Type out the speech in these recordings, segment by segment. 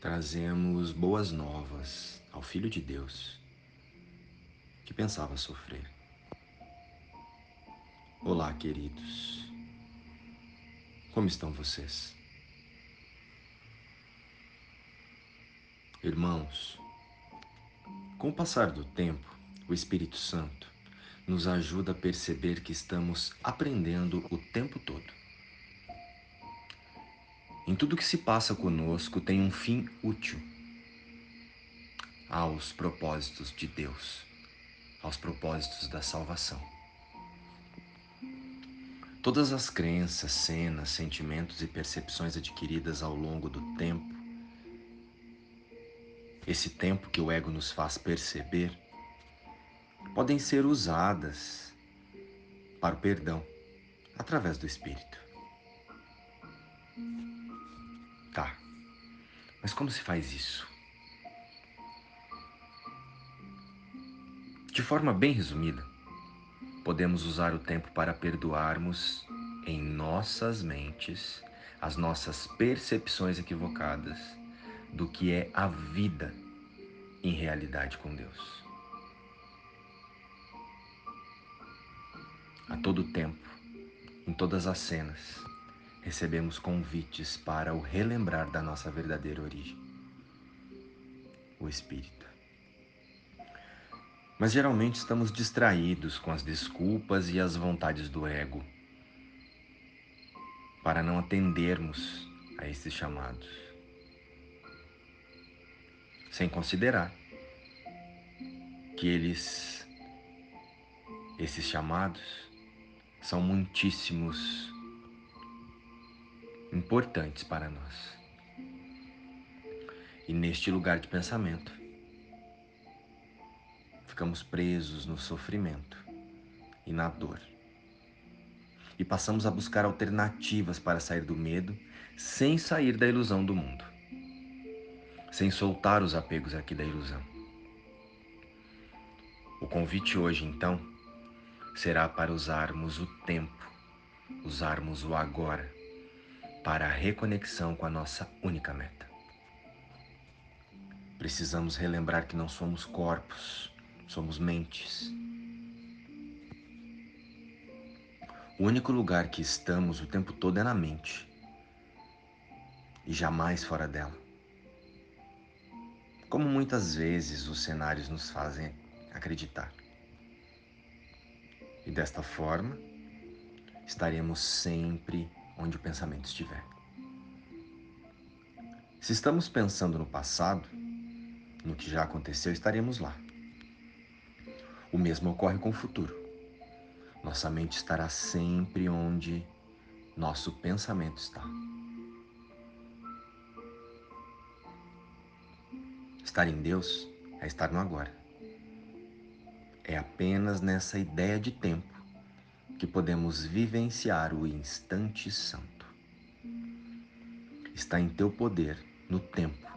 trazemos boas novas ao Filho de Deus que pensava sofrer. Olá, queridos. Como estão vocês? Irmãos, com o passar do tempo, o Espírito Santo nos ajuda a perceber que estamos aprendendo o tempo Em tudo que se passa conosco tem um fim útil aos propósitos de Deus, aos propósitos da salvação. Todas as crenças, cenas, sentimentos e percepções adquiridas ao longo do tempo, esse tempo que o ego nos faz perceber, podem ser usadas para o perdão através do Espírito. Tá, mas como se faz isso? De forma bem resumida, podemos usar o tempo para perdoarmos em nossas mentes as nossas percepções equivocadas do que é a vida em realidade com Deus. A todo tempo, em todas as cenas, recebemos convites para o relembrar da nossa verdadeira origem, o Espírito. Mas geralmente estamos distraídos com as desculpas e as vontades do ego para não atendermos a esses chamados, sem considerar que eles, esses chamados, são muitíssimos importantes para nós. E neste lugar de pensamento, ficamos presos no sofrimento e na dor. E passamos a buscar alternativas para sair do medo sem sair da ilusão do mundo, sem soltar os apegos aqui da ilusão. O convite hoje, então, será para usarmos o tempo, usarmos o agora para a reconexão com a nossa única meta. Precisamos relembrar que não somos corpos, somos mentes. O único lugar que estamos o tempo todo é na mente e jamais fora dela. Como muitas vezes os cenários nos fazem acreditar. E desta forma, estaremos sempre onde o pensamento estiver. Se estamos pensando no passado, no que já aconteceu, estaremos lá. O mesmo ocorre com o futuro. Nossa mente estará sempre onde nosso pensamento está. Estar em Deus é estar no agora. É apenas nessa ideia de tempo que podemos vivenciar o instante santo. Está em teu poder, no tempo,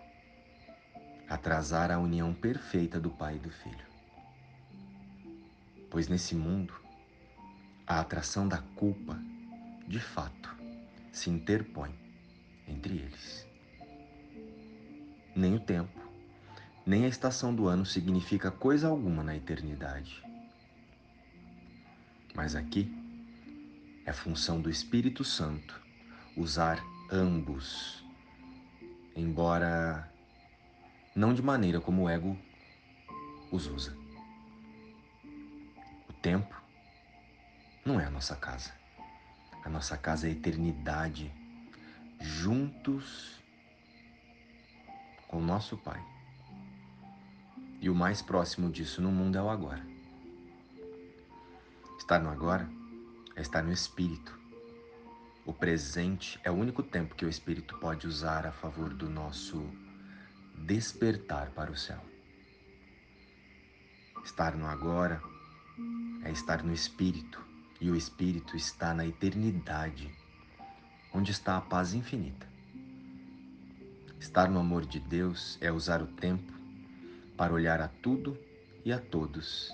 atrasar a união perfeita do Pai e do Filho. Pois nesse mundo, a atração da culpa, de fato, se interpõe entre eles. Nem o tempo, nem a estação do ano significa coisa alguma na eternidade. Mas aqui é função do Espírito Santo usar ambos, embora não de maneira como o ego os usa. O tempo não é a nossa casa. A nossa casa é a eternidade, juntos com o nosso Pai. E o mais próximo disso no mundo é o agora. Estar no agora é estar no espírito. O presente é o único tempo que o espírito pode usar a favor do nosso despertar para o céu. Estar no agora é estar no espírito, e o espírito está na eternidade, onde está a paz infinita. Estar no amor de Deus é usar o tempo para olhar a tudo e a todos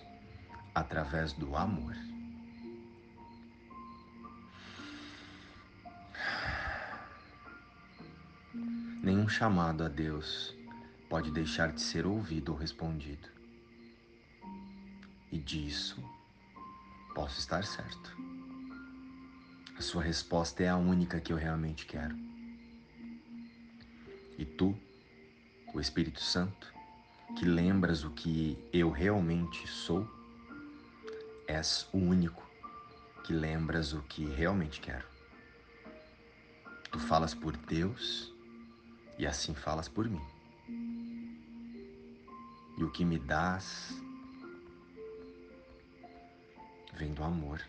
através do amor. Nenhum chamado a Deus pode deixar de ser ouvido ou respondido. E disso posso estar certo. A sua resposta é a única que eu realmente quero. E tu, o Espírito Santo, que lembras o que eu realmente sou, és o único que lembras o que realmente quero. Tu falas por Deus e assim falas por mim. E o que me dás vem do amor.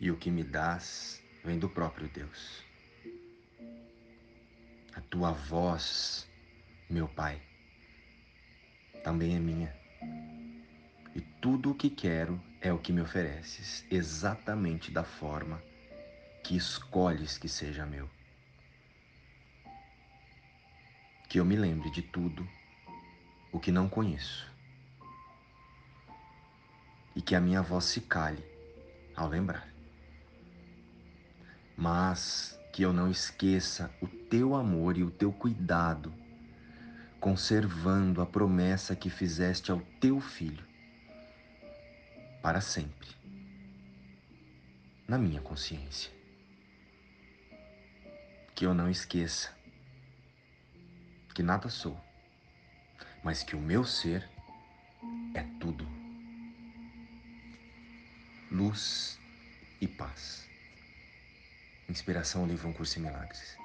E o que me dás vem do próprio Deus. A tua voz, meu Pai, também é minha. E tudo o que quero é o que me ofereces, exatamente da forma que escolhes que seja meu. Que eu me lembre de tudo o que não conheço. E que a minha voz se cale ao lembrar. Mas que eu não esqueça o teu amor e o teu cuidado, conservando a promessa que fizeste ao teu filho para sempre na minha consciência. Que eu não esqueça que nada sou, mas que o meu ser é tudo. Luz e paz. Inspiração livro Um Curso em Milagres.